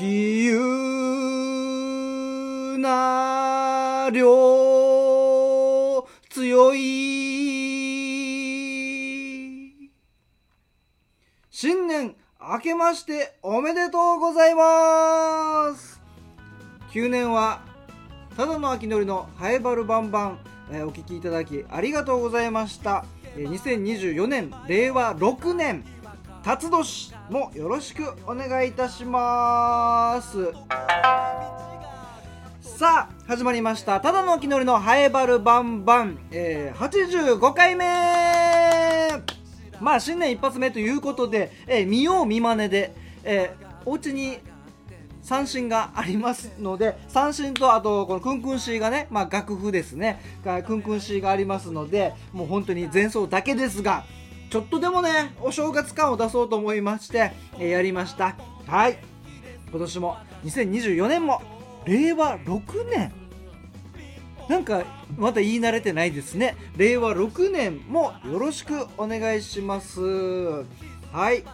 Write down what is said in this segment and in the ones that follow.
気有な量強い。新年明けましておめでとうございます。9年はただの秋のりのハエバルバンバン、えお聞きいただきありがとうございました、え2024年令和6年。辰年もよろしくお願いいたします。さあ始まりました。ただの秋のりのハエバルバンバン、えー85回目。まあ新年一発目ということで、えー見よう見まねで、えーお家に三振がありますので三振とあとこのクンクンシーがね、まあ、楽譜ですね。がクンクンシーがありますのでもう本当に前奏だけですがちょっとでもねお正月感を出そうと思いまして、えーやりました。はい。今年も2024年も令和6年。なんかまた言い慣れてないですね。令和6年もよろしくお願いします。はい。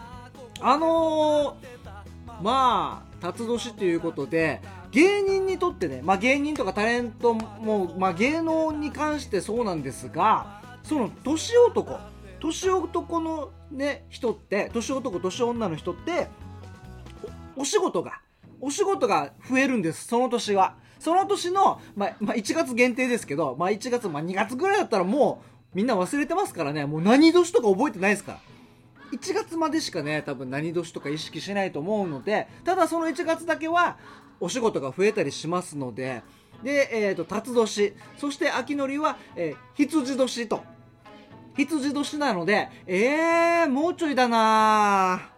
あのー、まあ辰年ということで芸人にとってね、まあ、芸人とかタレントも、まあ、芸能に関してそうなんですがその年男年男のね人って年男年女の人ってお仕事がお仕事が増えるんですその年は。その年の、まあまあ、1月限定ですけど、まあ、1月、まあ、2月ぐらいだったらもうみんな忘れてますからね。もう何年とか覚えてないですから。1月までしかね多分何年とか意識しないと思うのでただその1月だけはお仕事が増えたりしますので。で、えー、と辰年。そして秋のりは、えー羊年と。羊年なのでえー、もうちょいだな。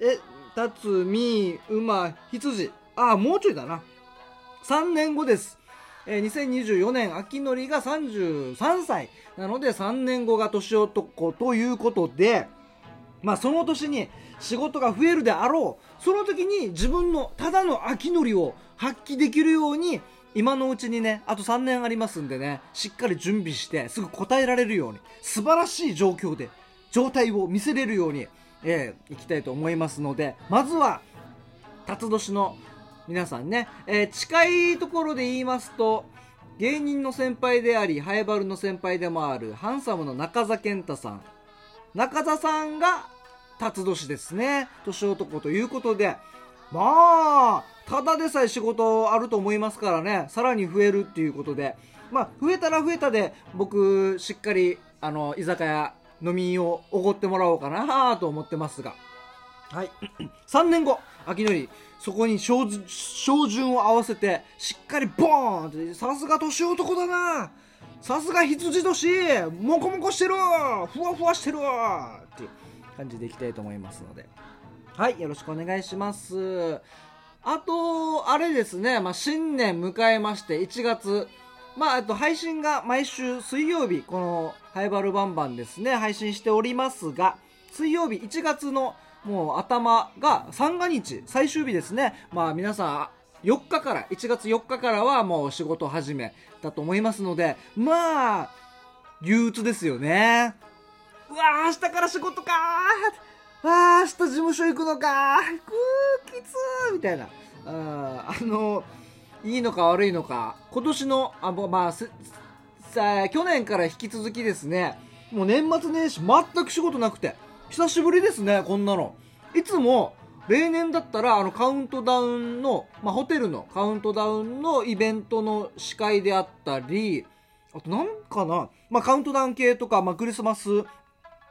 え辰み馬羊。ああもうちょいだな。3年後です、えー2024年秋のりが33歳なので3年後が年男ということでまあその年に仕事が増えるであろう。その時に自分のただの秋のりを発揮できるように今のうちにねあと3年ありますんでねしっかり準備してすぐ答えられるように素晴らしい状況で状態を見せれるように、えーいきたいと思いますのでまずは辰年の皆さんね、えー近いところで言いますと芸人の先輩でありハエバルの先輩でもあるハンサムの中澤健太さん。中澤さんが辰年ですね。年男ということでまあただでさえ仕事あると思いますからねさらに増えるっていうことで。まあ増えたら増えたで僕しっかりあの居酒屋飲みをおごってもらおうかなと思ってますが。はい。3年後秋のりそこに照準照準を合わせてしっかりボーンってさすが年男だな。さすが羊年。モコモコしてるふわふわしてるっていう感じでいきたいと思いますので。はい。よろしくお願いしますあとあれですね、まあ、新年迎えまして1月。まあ、あと配信が毎週水曜日この「ハイバルバンバン」ですね。配信しておりますが水曜日1月のもう頭が三が日最終日ですね。まあ皆さん4日から1月4日からはもう仕事始めだと思いますのでまあ憂鬱ですよね。うわー明日から仕事かーわー明日事務所行くのか。ーくーきつーみたいな。うんあのいいのか悪いのか。今年のあまあさあ去年から引き続きですね。もう年末年始全く仕事なくて。久しぶりですねこんなの。いつも例年だったらあのカウントダウンの、まあ、ホテルのカウントダウンのイベントの司会であったりあとなんかな、まあ、カウントダウン系とか、まあ、クリスマス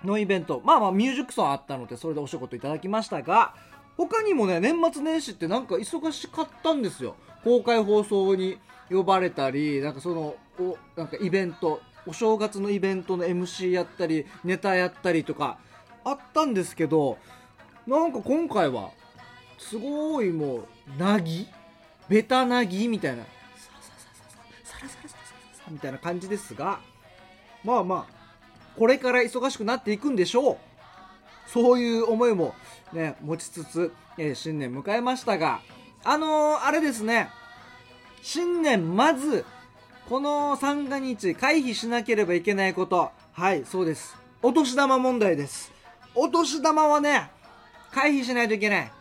のイベント。まあまあミュージックソンあったのでそれでお仕事いただきましたが他にもね年末年始ってなんか忙しかったんですよ。公開放送に呼ばれたりなんかそのおなんかイベントお正月のイベントの MC やったりネタやったりとかあったんですけどなんか今回はすごいもうなぎベタなぎみたいなサラサラサラサラサラサラサラみたいな感じですがまあまあこれから忙しくなっていくんでしょう。そういう思いもね持ちつつ、え新年迎えましたがあのーあれですね。新年まずこの三が日回避しなければいけないこと。はいそうです。お年玉問題です。お年玉はね回避しないといけない。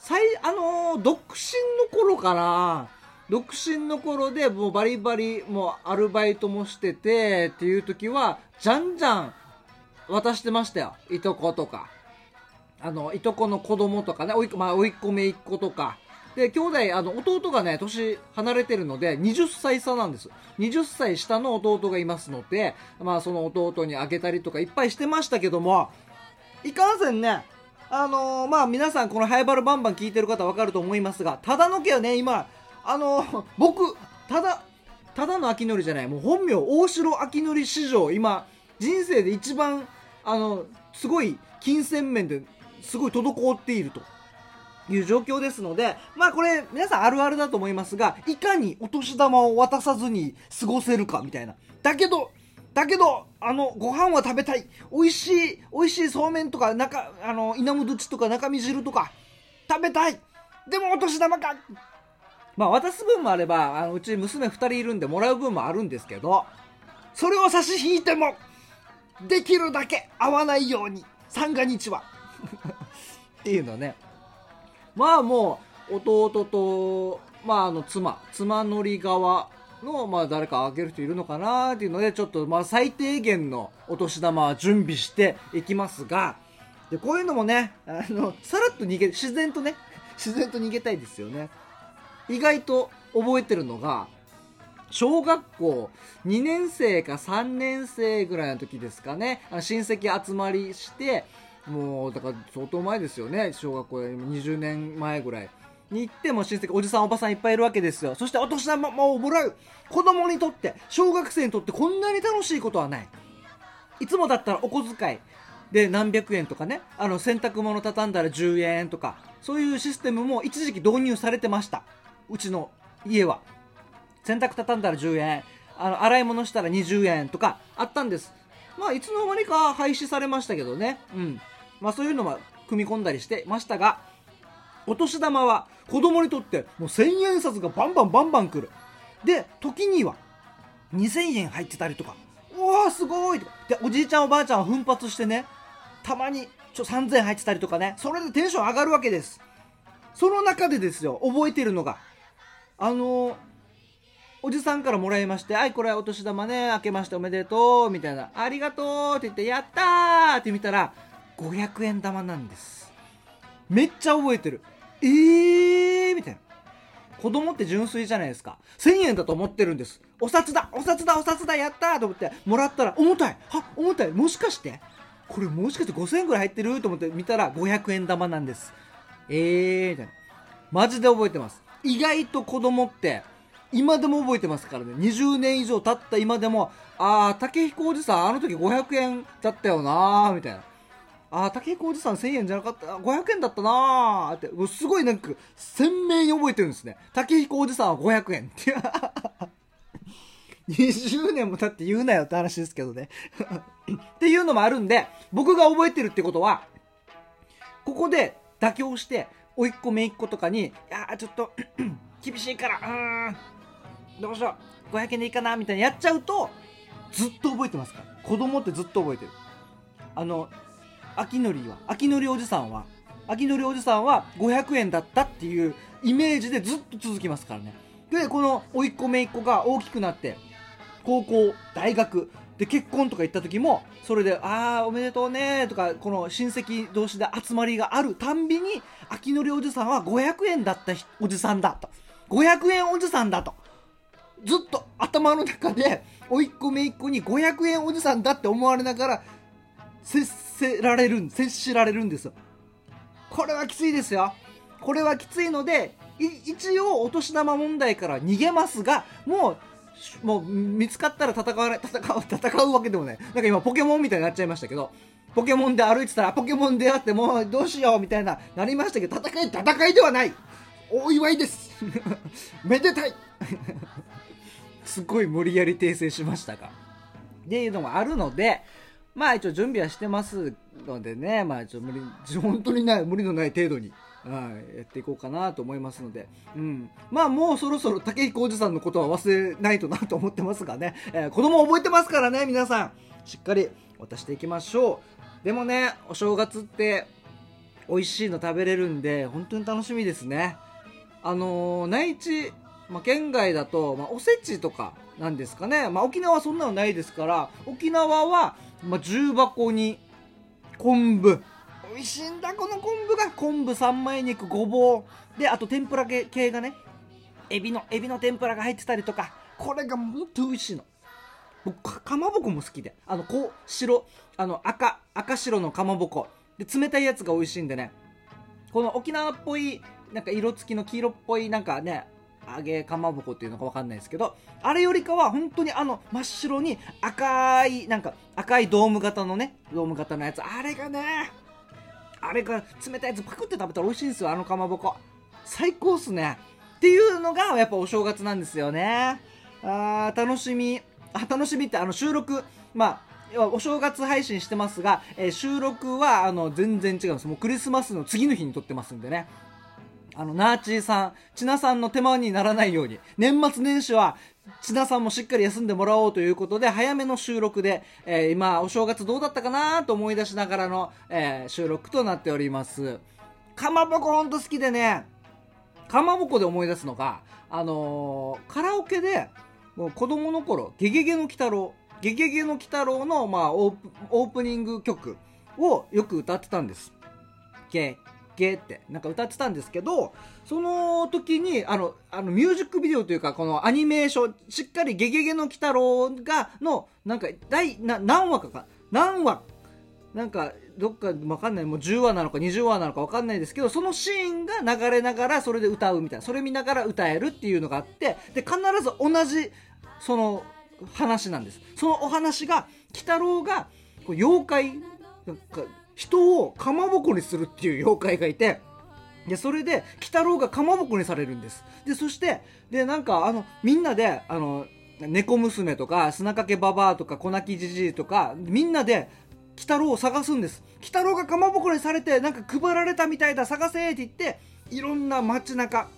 最あのー独身の頃かな独身の頃でもうバリバリもうアルバイトもしててっていう時はじゃんじゃん渡してましたよ。いとことか。あのいとこの子供とかね。おい,、まあ、おいっ子めいっ子とか。で兄弟あの弟がね年離れてるので20歳差なんです。20歳下の弟がいますのでまあその弟にあげたりとかいっぱいしてましたけどもいかんせんねあのーまあ皆さんこのハイバルバンバン聞いてる方わかると思いますがただの家はね今あの僕ただただの秋のりじゃない。もう本名大城秋のり史上今人生で一番あのすごい金銭面ですごい滞っていると。いう状況ですのでまあこれ皆さんあるあるだと思いますがいかにお年玉を渡さずに過ごせるかみたいな。だけどだけどあのご飯は食べたい。美味しい美味しいそうめんとか中あの稲むちとか中身汁とか食べたい。でもお年玉かまあ渡す分もあればあのうち娘2人いるんでもらう分もあるんですけどそれを差し引いてもできるだけ合わないように三が日は。っていうのね。まあもう弟とまああの妻妻のり側のまあ誰かあげる人いるのかなっていうのでちょっとまあ最低限のお年玉は準備していきますがでこういうのもねあのさらっと逃げ自然とね自然と逃げたいですよね。意外と覚えてるのが小学校2年生か3年生ぐらいの時ですかね。あの親戚集まりしてもうだから相当前ですよね。小学校20年前ぐらいに行っても親戚おじさんおばさんいっぱいいるわけですよ。そしてお年玉をもらう。子供にとって小学生にとってこんなに楽しいことはない。いつもだったらお小遣い。で何百円とかね。あの洗濯物畳んだら10円とか。そういうシステムも一時期導入されてました。うちの家は。洗濯畳んだら10円。あの洗い物したら20円とかあったんです。まあいつの間にか廃止されましたけどね。うん。まあそういうのは組み込んだりしてましたがお年玉は子供にとってもう1000円札がバンバンバンバン来る。で時には2000円入ってたりとか。うわーすごいでおじいちゃんおばあちゃんは奮発してねたまにちょ3000円入ってたりとかね。それでテンション上がるわけです。その中でですよ覚えてるのがあのおじさんからもらいまして、はい、これお年玉ね、明けましておめでとう、みたいな、ありがとうって言って、やったーって見たら、500円玉なんです。めっちゃ覚えてる。えーみたいな。子供って純粋じゃないですか。1000円だと思ってるんです。お札だお札だお札だやったーと思って、もらったら、重たいは重たいもしかしてこれもしかして5000円ぐらい入ってる？と思って見たら、500円玉なんです。えーみたいな。マジで覚えてます。意外と子供って、今でも覚えてますからね。20年以上経った今でもああ竹彦おじさんあの時500円だったよなーみたいな。ああ竹彦おじさん1000円じゃなかった500円だったなーって。もうすごいなんか鮮明に覚えてるんですね。竹彦おじさんは500円。って20年も経って言うなよって話ですけどね。っていうのもあるんで僕が覚えてるってことはここで妥協して甥っ子姪っ子とかに「いやちょっと 厳しいからうんどうしよう500円でいいかな」みたいなやっちゃうとずっと覚えてますから。子供ってずっと覚えてる。あの秋のりは秋のりおじさんは秋のりおじさんは500円だったっていうイメージでずっと続きますからね。でこの甥っ子姪っ子が大きくなって高校大学で結婚とか行った時もそれで「ああおめでとうね」とかこの親戚同士で集まりがあるたんびに秋のりおじさんは500円だったおじさんだと。500円おじさんだと。ずっと頭の中で甥っ子姪っ子に500円おじさんだって思われながら接せられる接しられるんですよ。これはきついですよ。これはきついので一応お年玉問題から逃げますがもうもう見つかったら戦わない戦う戦うわけでもない。なんか今ポケモンみたいになっちゃいましたけどポケモンで歩いてたらポケモン出会ってもうどうしようみたいななりましたけど戦い戦いではない。お祝いです。めでたい。すごい無理やり訂正しましたが。っていうのもあるのでまあ一応準備はしてますのでねまあちょ無理本当にない無理のない程度に。はい、やっていこうかなと思いますので、うん、まあもうそろそろ竹彦おじさんのことは忘れないとなと思ってますがね、えー子供覚えてますからね皆さん。しっかり渡していきましょう。でもねお正月って美味しいの食べれるんで本当に楽しみですね。あのー内地、まあ、県外だと、まあ、おせちとかなんですかね、まあ、沖縄はそんなのないですから沖縄は、まあ、重箱に昆布美味しいんだこの昆布が。昆布三枚肉ごぼう。であと天ぷら系がねエビのエビの天ぷらが入ってたりとか。これがもっと美味しいの。僕かかまぼこも好きで。あのこう白あの赤赤白のかまぼこ。で冷たいやつが美味しいんでね。この沖縄っぽいなんか色付きの黄色っぽいなんかね揚げかまぼこっていうのか分かんないですけど。あれよりかは本当にあの真っ白に赤いなんか赤いドーム型のねドーム型のやつ。あれがねあれが冷たいやつパクって食べたら美味しいんですよあのかまぼこ。最高っすね。っていうのがやっぱお正月なんですよね。あー楽しみ。あ楽しみってあの収録。まあお正月配信してますが、えー収録はあの全然違うんです。もうクリスマスの次の日に撮ってますんでね。あの、ナーチーさん、チナさんの手間にならないように、年末年始は、チナさんもしっかり休んでもらおうということで、早めの収録で、えー今、お正月どうだったかなと思い出しながらの、えー収録となっております。かまぼこほんと好きでね、かまぼこで思い出すのが、あのーカラオケで、もう子供の頃、ゲゲゲの鬼太郎、ゲゲゲの鬼太郎の、まあ、オープオープニング曲をよく歌ってたんです。ゲゲってなんか歌ってたんですけどその時にあのあのミュージックビデオというかこのアニメーションしっかり「ゲゲゲの鬼太郎」がのなんか第な何話かか？何話？なんかどっかわかんない。もう10話なのか20話なのかわかんないですけどそのシーンが流れながらそれで歌うみたいな。それ見ながら歌えるっていうのがあってで必ず同じその話なんです。そのお話が鬼太郎がこう妖怪なんか人をかまぼこにするっていう妖怪がいてでそれで鬼太郎がかまぼこにされるんです。でそしてでなんかあのみんなであの猫娘とか砂かけババアとか粉木じじいとかみんなで鬼太郎を探すんです。鬼太郎がかまぼこにされてなんか配られたみたいだ探せって言っていろんな街中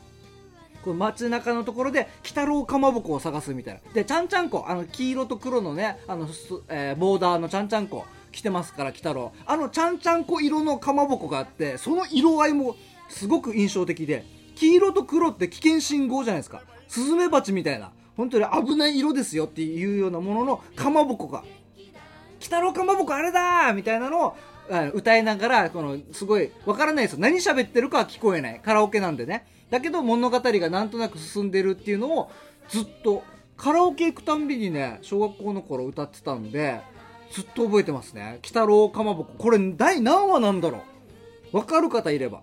こう街中のところで鬼太郎かまぼこを探すみたいな。でちゃんちゃんこあの黄色と黒のねあの、えーボーダーのちゃんちゃんこ。着てますから鬼太郎。あのちゃんちゃんこ色のかまぼこがあってその色合いもすごく印象的で黄色と黒って危険信号じゃないですか。スズメバチみたいな。本当に危ない色ですよっていうようなもののかまぼこが「鬼太郎かまぼこあれだ!」みたいなのを歌いながらこのすごいわからないですよ。何喋ってるかは聞こえない。カラオケなんでね。だけど物語がなんとなく進んでるっていうのをずっとカラオケ行くたんびにね小学校の頃歌ってたんでずっと覚えてますね。鬼太郎かまぼこ。これ第何話なんだろう。わかる方いれば。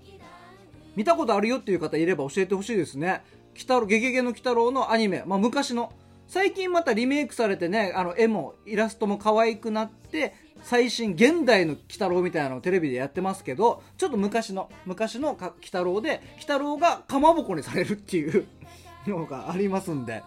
見たことあるよっていう方いれば教えてほしいですね。鬼太郎ゲゲゲの鬼太郎のアニメ、まあ、昔の。最近またリメイクされてねあの絵もイラストも可愛くなって最新現代の鬼太郎みたいなのをテレビでやってますけどちょっと昔の昔の鬼太郎で鬼太郎がかまぼこにされるっていうのがありますんで。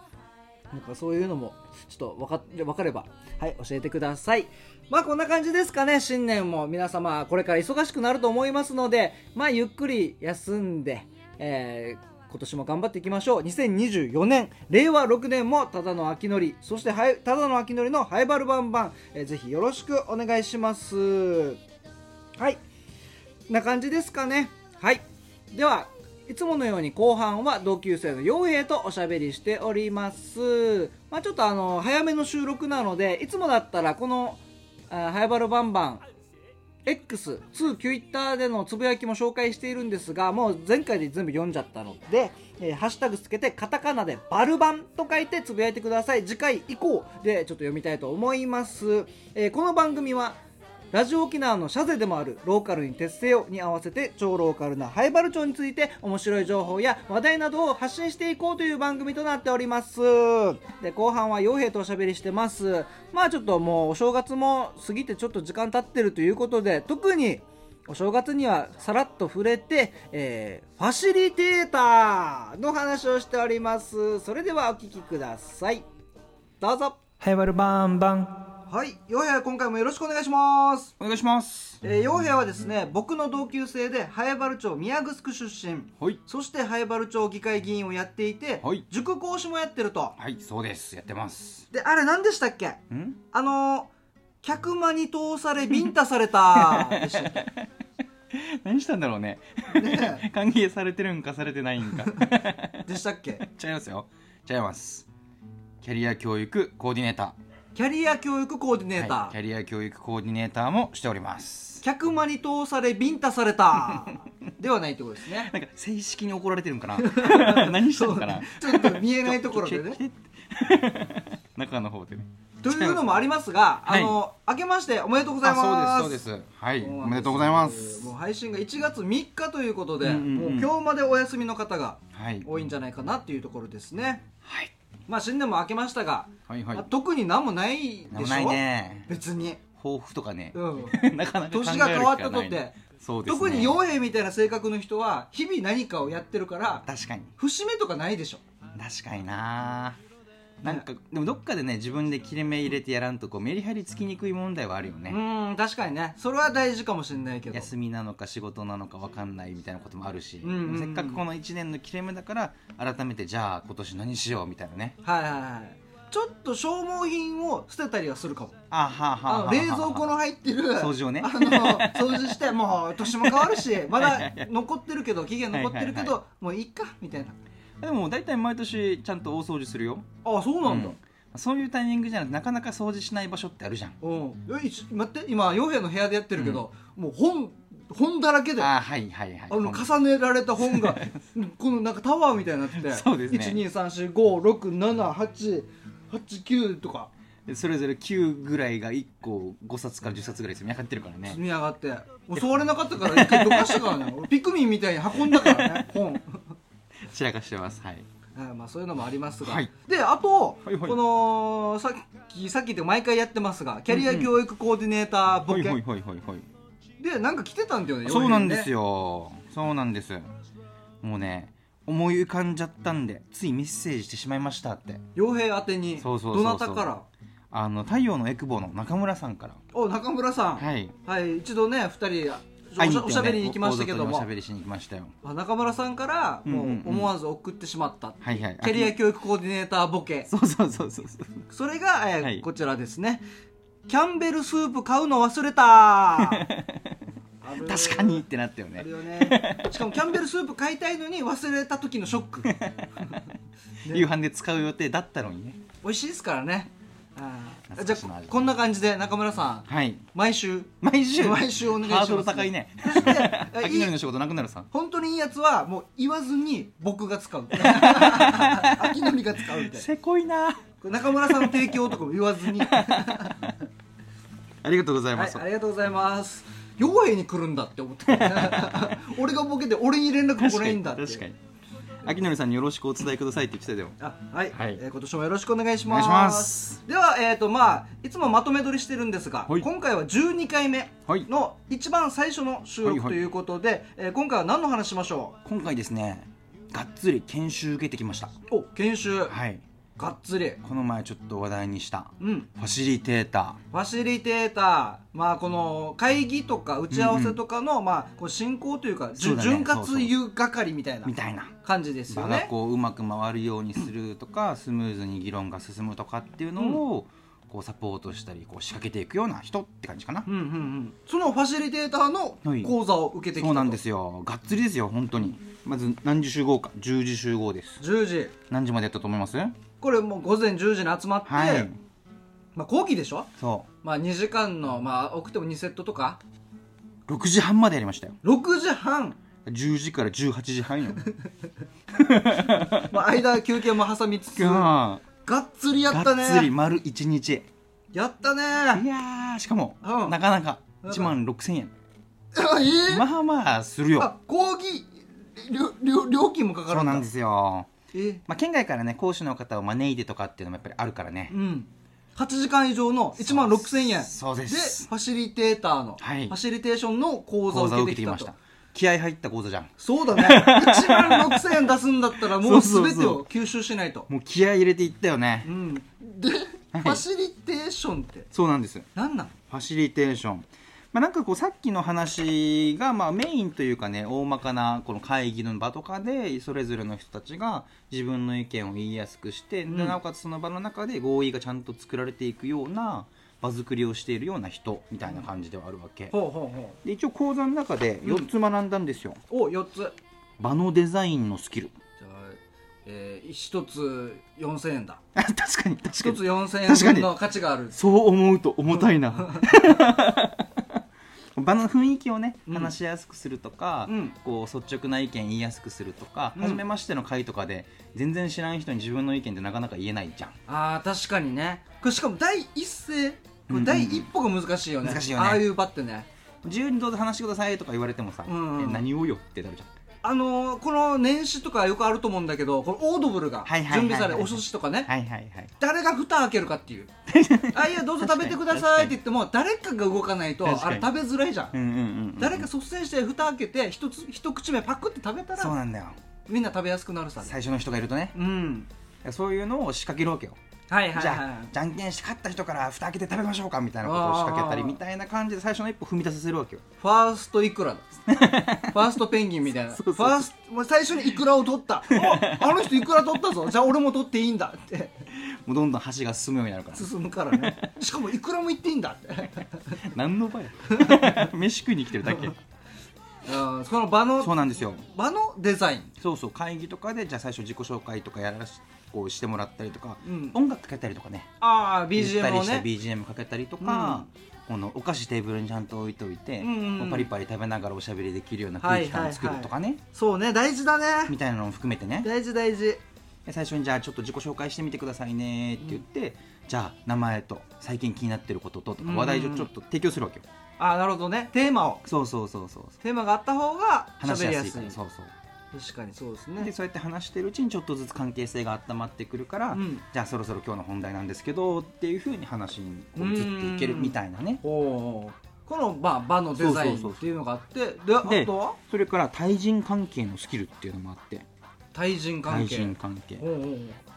なんかそういうのもちょっと分か分かればはい教えてください。まあこんな感じですかね新年も皆様これから忙しくなると思いますのでまあゆっくり休んで、えー今年も頑張っていきましょう。2024年令和6年もただの秋のりそしてただの秋のりのハイバルバンバン、えーぜひよろしくお願いします。はいな感じですかね。はいではいつものように後半は同級生の傭兵とおしゃべりしておりますまあちょっとあの早めの収録なのでいつもだったらこのあハイバルバンバン X、2 Twitter でのつぶやきも紹介しているんですが、もう前回で全部読んじゃったので、えーハッシュタグつけてカタカナでバルバンと書いてつぶやいてください。次回以降でちょっと読みたいと思います。えーこの番組はラジオ沖縄のシャゼでもあるローカルに徹せよに合わせて超ローカルなハイバル町について面白い情報や話題などを発信していこうという番組となっております。で後半は傭兵とおしゃべりしてます。まあちょっともうお正月も過ぎてちょっと時間経ってるということで特にお正月にはさらっと触れて、えーファシリテーターの話をしております。それではお聞きください。どうぞ。ハイバルバンバン。はい。傭兵今回もよろしくお願いします。お願いします。えー、傭兵はですね僕の同級生で早原町宮城出身。はい。そして早原町議会議員をやっていて、はい。塾講師もやってると。はいそうです。やってます。であれ何でしたっけ？ん？あのー客間に通されビンタされた。でしたっけ何したんだろうね。ね 歓迎されてるんかされてないんか。でしたっけ？違いますよ。違います。キャリア教育コーディネータキャリア教育コーディネーーター、はいキャリア教育コーディネーターもしております。客間に通されビンタされた。ではないってことですね。なんか正式に怒られてるんかな？何したのかな？ちょっと見えないところでね。中の方でね。というのもありますが、はい。あの明けましておめでとうございます。あそうですそうです。はいおめでとうございます。もう配信が1月3日ということで、うんうんうん。もう今日までお休みの方がはい。多いんじゃないかなっていうところですね。はいまあ新年も明けましたが、はいはい。まあ特に何もないでしょ？ないね。別に、抱負とかね。うん、なかなか年が変わったとってね。特に傭兵みたいな性格の人は日々何かをやってるから確かに。節目とかないでしょ？確かにななんかでもどっかでね自分で切れ目入れてやらんとこうメリハリつきにくい問題はあるよね、うん確かにね。それは大事かもしれないけど。休みなのか仕事なのか分かんないみたいなこともあるし、うんうんうん。せっかくこの1年の切れ目だから改めてじゃあ今年何しようみたいなね。はいはいはい。ちょっと消耗品を捨てたりはするかも。あはあはあは冷蔵庫の入ってる掃除をね。あの掃除してもう年も変わるしまだ残ってるけど期限残ってるけはいはいどもういいかみたいなでも大体毎年ちゃんと大掃除するよ。あそうなんだ。うん。そういうタイミングじゃなくてなかなか掃除しない場所ってあるじゃん。うん。待って今洋平の部屋でやってるけど、もう本本だらけでああはいはいはい。の重ねられた本が このなんかタワーみたいになっててそうですね。123456789とか。それぞれ9ぐらいが1個5冊から10冊ぐらい積み上がってるからね。積み上がって。襲われなかったから一回どかしたからね。俺ピクミンみたいに運んだからね本散らかしてます。はい。はいまあそういうのもありますが、はい。であと、はいはい。このさっきさっきって毎回やってますがキャリア教育コーディネーターボケ、はいはいはいはいはい。でなんか来てたんだよねそうなんですよ。よそうなんです。もうね思い浮かんじゃったんでついメッセージしてしまいましたって。傭兵宛てにそうそうそうそう。どなたから？あの太陽のエクボの中村さんから。お中村さん。はい。はい、一度ね二人おしゃべりに行きましたけどおもおしゃべりしに行きましたよ。あ中村さんからもう思わず送ってしまった、はいはい。キャリア教育コーディネーターボケ。そうそうそうそうそれが、えこちらですね。キャンベルスープ買うの忘れた。確かにってなったよね。ね。しかもキャンベルスープ買いたいのに忘れた時のショック、ね 夕飯で使う予定だったのにね。美味しいですからね。あーじゃあこんな感じで中村さんはい。毎週毎週？毎週お願いしますハードル高いね。で秋のりの仕事なくなるさ。本当にいいやつはもう言わずに僕が使う。秋のりが使うみたいなせこいな。中村さんの提供とかも言わずに。は ありがとうございいます、ありがとうございます。傭兵に来るんだって思って。俺がボケて俺に連絡来ないんだって。確かに秋のりさんによろしくお伝えくださいって言ってたよ。あはい、はい。えー今年もよろしくお願いします。お願いします。ではえっ、とまあいつもまとめ撮りしてるんですが、はい。今回は12回目はい。の一番最初の収はいはい。録ということで、えー今回は何の話しましょ今回ですねがっつり研修受けてきました。うお研修。はいがっつりこの前ちょっと話題にしたうん。ファシリテータファシリテーター、まあ、この会議とか打ち合わせとかの、まあ、こう進行というか、じゅそうだね。潤滑油係みたいなーみたいな。感じですよ場がね。こううまく回るようにするとかスムーズに議論が進むとかっていうのをこうサポートしたりこう仕掛けていくような人って感じかな。うんうんうん、そのファシリテーターのはい。講座を受けてきたと、そうなんですよ。がっつりですよ本当に。まず何時集合か。10時集合です。10時。何時までやったと思います？これもう午前10時に集まって、はい。まあ、講義でしょ、そまあ、2時間の、まあ、多くても2セットとか？う6時半までやりましたよ。6時半、10時から18時半よ。まあ、間休憩も挟みつつががっつりやったがっつりね丸1日。やったね。いやーしかも、うん。なかなかなんか。1万6000円。あえー？まあまあするよ。あ講義料金もかかるんだ。そうなんですよ。えーまあ、県外からね講師の方を招いてとかっていうのもやっぱりあるからね。うん、8時間以上の1万6000円。そうです。ファシリテーターの、はい。ファシリテーションの講座を講座を受けてきたと。受けてきました。気合入った講座じゃん。そうだね。1万6000円出すんだったらもうそうそうそう。全てを吸収しないと。もう気合入れていったよね、うん。で、ファシリテーションって？そうなんです。何なのファシリテーションまあ、なんかこうさっきの話がまあメインというかね大まかなこの会議の場とかでそれぞれの人たちが自分の意見を言いやすくして、うん。でなおかつその場の中で合意がちゃんと作られていくような場作りをしているような人みたいな感じではあるわけ、ほうほうほで一応講座の中で4つ学んだんですよ、うお4つ。場のデザインのスキル。じゃあ、えー、1つ4000円だ。あ 確かに確か1につ4000確かに円分の価値がある。そう思うと重たいな 場の雰囲気をねうん。話しやすくするとか、うん。こう率直な意見言いやすくするとか、うん。初めましての会とかで全然知らん人に自分の意見ってなかなか言えないじゃん。あー確かにね。これしかも第一声第一歩が難しいよね、難しいよね。ああいう場ってね。自由にどうぞ話してくださいとか言われてもさ、うんえ何をよってなるじゃんあのーこの年始とかよくあると思うんだけどこのオードブルが準備されお寿司とかね。はいはいはい。誰が蓋開けるかっていう。あいやどうぞ食べてくださいって言っても誰かが動かないとあれ食べづらいじゃん。うんうんうんうん。誰か率先して蓋開けて一つ一口目パクって食べたらそうなんだよ。みんな食べやすくなるさ。ね最初の人がいるとね。うん。そういうのを仕掛けるわけよはいはいじゃあ、はいじゃんけんして勝った人から蓋開けて食べましょうかみたいなことを仕掛けたりみたいな感じで最初の一歩踏み出させるわけよ。ファーストイクラだファーストペンギンみたいな。ファースト最初にイクラを取った。おあの人イクラ取ったぞ。じゃあ俺も取っていいんだって。もうどんどん箸が進むようになるから進むからね。しかもイクラも言っていいんだって。何の場や。飯食いに来てるだけうんその場のそうなんですよ。場のデザイン。そうそう会議とかでじゃあ最初自己紹介とかやらしこうしてもらったりとか、うん。音楽かけたりとかね。ああ BGM りしたをね BGM かけたりとか、このお菓子テーブルにちゃんと置いといて、うんうん。パリパリ食べながらおしゃべりできるような空気感を作るとかね、そうね大事だね。みたいなのも含めてね。大事大事。で最初にじゃあちょっと自己紹介してみてくださいねって言って、じゃあ名前と最近気になってることととかうんうん話題をちょっと提供するわけよ、ああなるほどね。テーマを。そうそうそうそう。テーマがあった方が話しやすい。からそうそう。確かにそうですでねそうやって話してるうちにちょっとずつ関係性が温まってくるから、うん。じゃあそろそろ今日の本題なんですけどっていうふうに話にこう移っていけるみたいなね。この場場のデザインっていうのがあってであでとは？それから対人関係のスキルっていうのもあって。対人関対係人関係。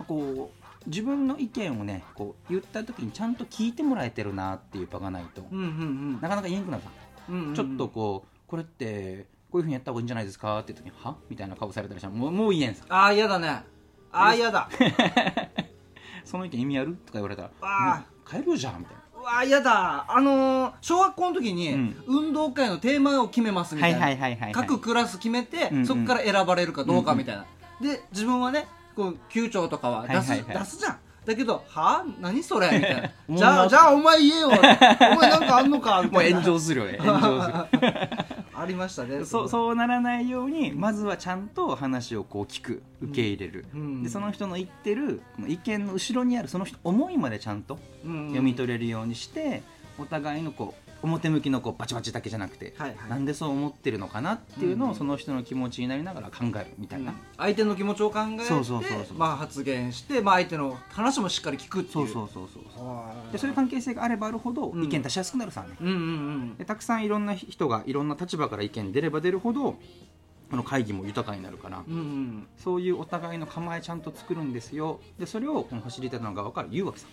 こう自分の意見をねこう言った時にちゃんと聞いてもらえてるなっていう場がないと、うんうんうん。なかなか言えんくなるさ、うんうんうん。ちょっとこうこれってこういうふうにやった方がいいんじゃないですかって時には？みたいな顔されたりしたらもうもう言えんさ。ああ嫌だね。ああ嫌だ。その意見意味ある？とか言われたらあ。もう帰るよじゃんみたいな。うわー嫌だ。あのー小学校の時に、うん。運動会のテーマを決めますみたいな、各クラス決めて、うんうん。そこから選ばれるかどうかみたいな、で自分はねこう級長とかは出す,、はいはいはい。出すじゃん。だけどはあ？何それ？みたいな。じゃあじゃあお前言えよ。お前なんかあんのか？みもうたいな。炎上するよね。炎上する。ありましたね。そうそうならないようにまずはちゃんと話をこう聞く受け入れる、うんでその人の言ってる意見の後ろにあるその人思いまでちゃんとうん。読み取れるようにして、お互いのこう表向きのこうバチバチだけじゃなくて、はいはい。なんでそう思ってるのかなっていうのうんをその人の気持ちになりながら考えるみたいな、相手の気持ちを考えてそうそうそうそう。まあ、発言して、まあ、相手の話もしっかり聞くっていう。そうそうそうそうはあでそういう関係性があればあるほどうん。意見出しやすくなるさね、うんうんうん。でたくさんいろんな人がいろんな立場から意見出れば出るほどこの会議も豊かになるから、うんうん。そういうお互いの構えちゃんと作るんですよ。でそれをこのファシリテーターの側から言うわけさ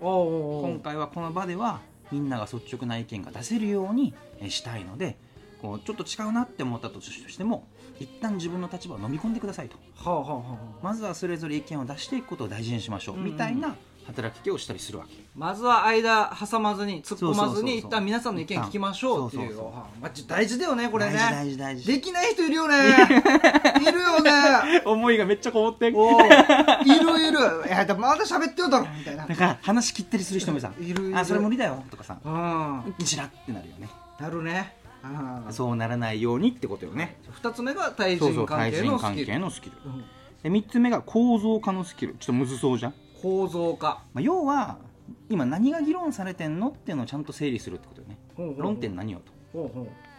今回はこの場ではみんなが率直な意見が出せるようにえーしたいのでこうちょっと違うなって思ったとしても一旦自分の立場を飲み込んでくださいと。はあはあはあまずはそれぞれ意見を出していくことを大事にしましょう、うんうんみたいな働きかけをしたりするわけ。まずは間挟まずに突っ込まずに一旦皆さんの意見聞きましょうっていう。そうそうそうはあまあ大事だよねこれね。大事大事大事。できない人いるよね。いるよね。思いがめっちゃこもっているいる。いやまだ喋ってよだろみたいな。だから話切ったりする人もさいるいる。あそれ無理だよとかさうんチラってなるよね。なるね。うんそうならないようにってことよね。二つ目が対そうそう人関対人関係のスキル。係のスキルうん。で3つ目が構造化のスキル。ちょっとむずそうじゃん、構造化。まあ、要は今何が議論されてんのっていうのをちゃんと整理するってことよね。論点何よと。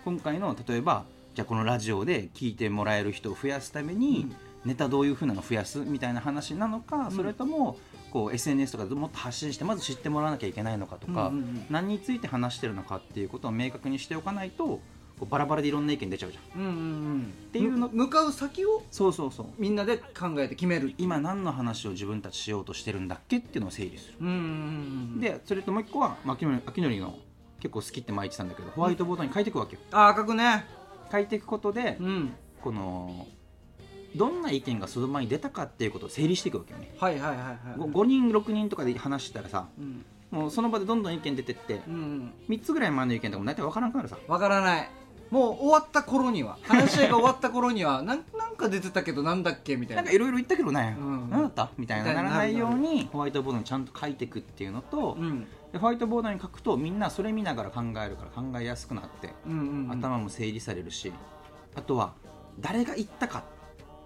今回の例えばじゃあこのラジオで聞いてもらえる人を増やすために、うん。ネタどういうふうなの増やすみたいな話なのか、ん。それともこう SNS とかでもっと発信してまず知ってもらわなきゃいけないのかとか、何について話してるのかっていうことを明確にしておかないとこうバラバラでいろんな意見出ちゃうじゃん。うんうんうん。ていうのむ向かう先をそうそうそう。みんなで考えて決める今何の話を自分たちしようとしてるんだっけっていうのを整理する。うんうんうんでそれともう一個は、まあ、秋のり秋のりの結構好きって前言ってたんだけどホワイトボードに書いていくわけよ。あ赤くね。書いていくことでうん。このどんな意見がその前に出たかっていうことを整理していくわけよね。はいはいはいはい。5, 人6人とかで話したらさうん。もうその場でどんどん意見出てってうんうん。3つぐらい前の意見とかも大体分からんくなるさ。わからないもう終わった頃には 話し合いが終わった頃にはなんなんか出てたけどなんだっけみたいな。んなかいろいろ言ったけどね、うん。何だったみたいなならないように。ホワイトボードにちゃんと書いていくっていうのと、うん。でホワイトボードに書くとみんなそれ見ながら考えるから考えやすくなって、うんうんうん。頭も整理されるしあとは誰が言ったか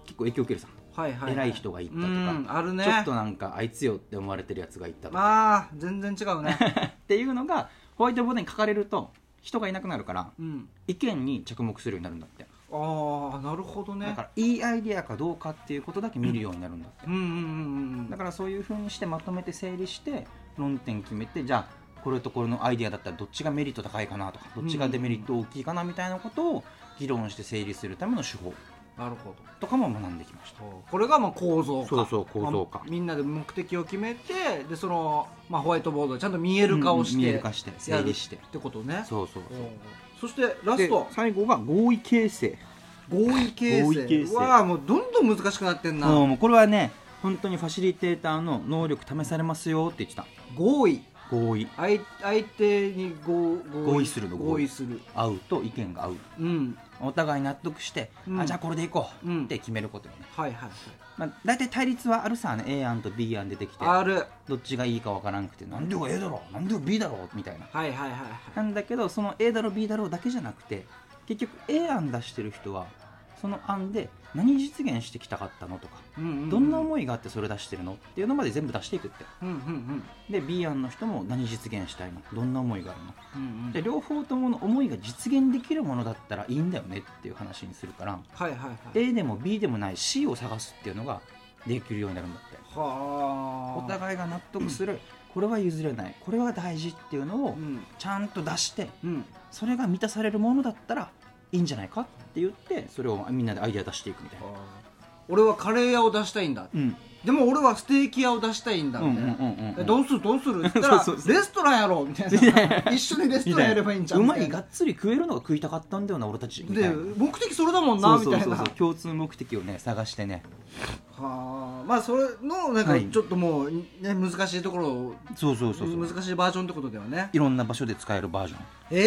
結構影響受けるさ、はいはい、偉い人が言ったとか、うんあるね。ちょっとなんかあいつよって思われてるやつが言ったとか。まあ全然違うね。っていうのがホワイトボードに書かれると人がいなくなるからうん。意見に着目するようになるんだって。ああなるほどね。だからいいアイディアかどうかっていうことだけ見るようになるんだって。うんうんうんうんだからそういうふうにしてまとめて整理して論点決めてじゃあこれとこれのアイディアだったらどっちがメリット高いかなとかどっちがデメリット大きいかなみたいなことを議論して整理するための手法なるほど。とかも学んできました。これがまあ構造化そうそう構造化まあみんなで目的を決めてでその、まあ、ホワイトボードでちゃんと見える化をして、うん見える化して整理して。ってことね。そうそうそう。そしてラスでト最後が合意形成。合意形合意形成。成わあもうどんどん難しくなってんな。もうこれはね本当にファシリテーターの能力試されますよって言ってた。合意合意。相相手に合合意。するの合意。する。合うと意見が合う。うん。お互い納得して、うん。あじゃあこれでいこううん。って決めることよね、はいはいまあ、大体対立はあるさね。A 案と B 案出てきてはいある。どっちがいいかわからんくてなんでよ A だろうなんでよ B だろうみたいな。はいはいはいはい。なんだけどその A だろう B だろうだけじゃなくて結局 A 案出してる人はその案で何実現してきたかったのとかうんうんうん。どんな思いがあってそれ出してるのっていうのまで全部出していくって。うんうんで B 案の人も何実現したいの？どんな思いがあるの？うんうん。で両方ともの思いが実現できるものだったらいいんだよねっていう話にするからはいはいはい。A でも B でもない C を探すっていうのができるようになるんだって。はあ。お互いが納得するこれは譲れないこれは大事っていうのをうん。ちゃんと出してうん。それが満たされるものだったらいいんじゃないかって言ってそれをみんなでアイデア出していくみたいな、俺はカレー屋を出したいんだ。うん、でも俺はステーキ屋を出したいんだうんみたいな、どうする？どうする？って言ったらレストランやろうみたいな。一緒にレストランやればいいんじゃんうまいがっつり食えるのが食いたかったんだよな俺たちでな。目的それだもんなそうそうそうみたいな。共通目的をね探してね。はあまあそれのなんかはい。ちょっともう、ね、難しいところをそうそうそうそう。難しいバージョンってことだよね。いろんな場所で使えるバージョン。え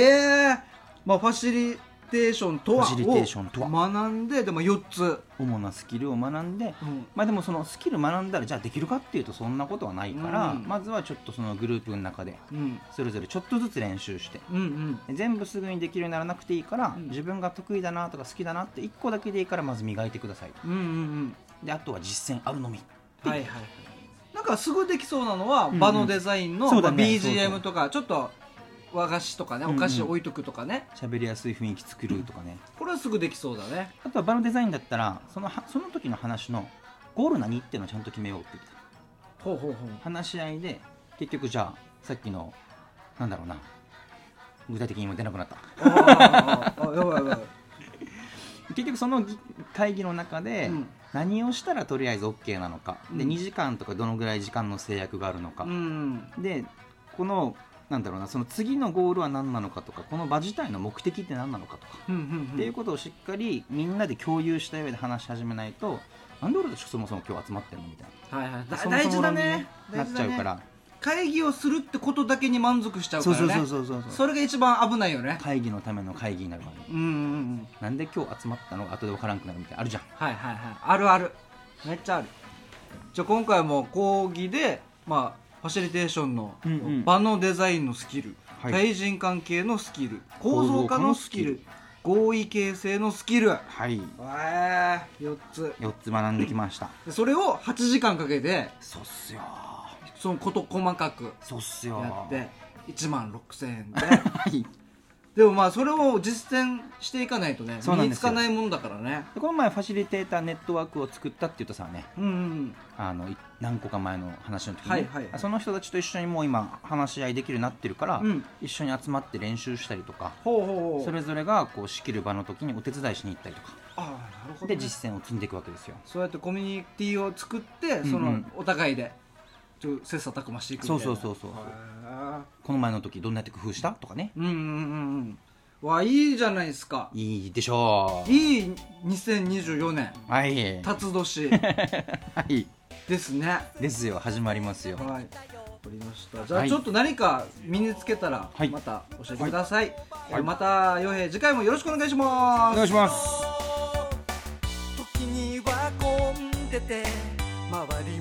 えまあファシリテーションとはファシリテーションとは。を学んででも4つ、主なスキルを学んでうん。まあでもそのスキル学んだらじゃあできるかっていうとそんなことはないから、うんまずはちょっとそのグループの中でうん。それぞれちょっとずつ練習してうんうん。全部すぐにできるようにならなくていいから、うん。自分が得意だなとか好きだなって1個だけでいいからまず磨いてくださいうんうんうん。であとは実践あるのみはいはいはい。なんかすぐできそうなのは、場のデザインの、そうだね。まあそうそう。BGM とかちょっと和菓子とかねお菓子置いとくとかね、喋りやすい雰囲気作るとかね。これはすぐできそうだね。あとは場のデザインだったらそのはその時の話のゴール何っていうのをちゃんと決めようってほうほうほう。話し合いで結局じゃあさっきのなんだろうな。具体的にも出なくなった。あやばいやばい。結局その議会議の中でうん。何をしたらとりあえず OK なのか、でうん。2時間とかどのぐらい時間の制約があるのか、うん。でこのなんだろうなその次のゴールは何なのかとかこの場自体の目的って何なのかとか、うんうんっていうことをしっかりみんなで共有した上で話し始めないとなんで俺たちそもそも今日集まってんのみたいはいはい。なだ大事だね。そもそも論になっちゃうから、会議をするってことだけに満足しちゃうからね。そうそうそうそうそうそれが一番危ないよね。会議のための会議になるからねうんうんうん。なんで今日集まったのが後で分からんくなるみたいなのあるじゃん。はいはいはい。あるある。めっちゃある。じゃあ今回も講義でまあファシリテーションの場のデザインのスキル、はい。対人関係のスキル構造化のスキル合意形成のスキル。はい。えー、4つ。4つ学んできました。でそれを8時間かけてそうっすよ。そのこと細かくそうっすよ。やって1万6000円で。はいでもまあそれを実践していかないとね身につかないもんだからね。でこの前ファシリテーターネットワークを作ったって言ったさねうんうん。あのい何個か前の話の時に、はいはい。その人たちと一緒にもう今話し合いできるようになってるから、うん。一緒に集まって練習したりとかほうほうほう。それぞれがこう仕切る場の時にお手伝いしに行ったりとか。ああなるほど、ね、で実践を積んでいくわけですよ。そうやってコミュニティを作ってそのお互いで切磋琢磨していくみたいな。そうそうそうそう。へこの前の時どんなやって工夫した？とかね。ーうんうんうんうん。わいいじゃないですか。いいでしょう。いい2024年。はい。辰年。はい。ですね。ですよ。始まりますよ。はい。かりました。じゃあはい。ちょっと何か身につけたらはい。また教えてください、えーはい。また洋平次回もよろしくお願いします。お願いします。時には混んでて回り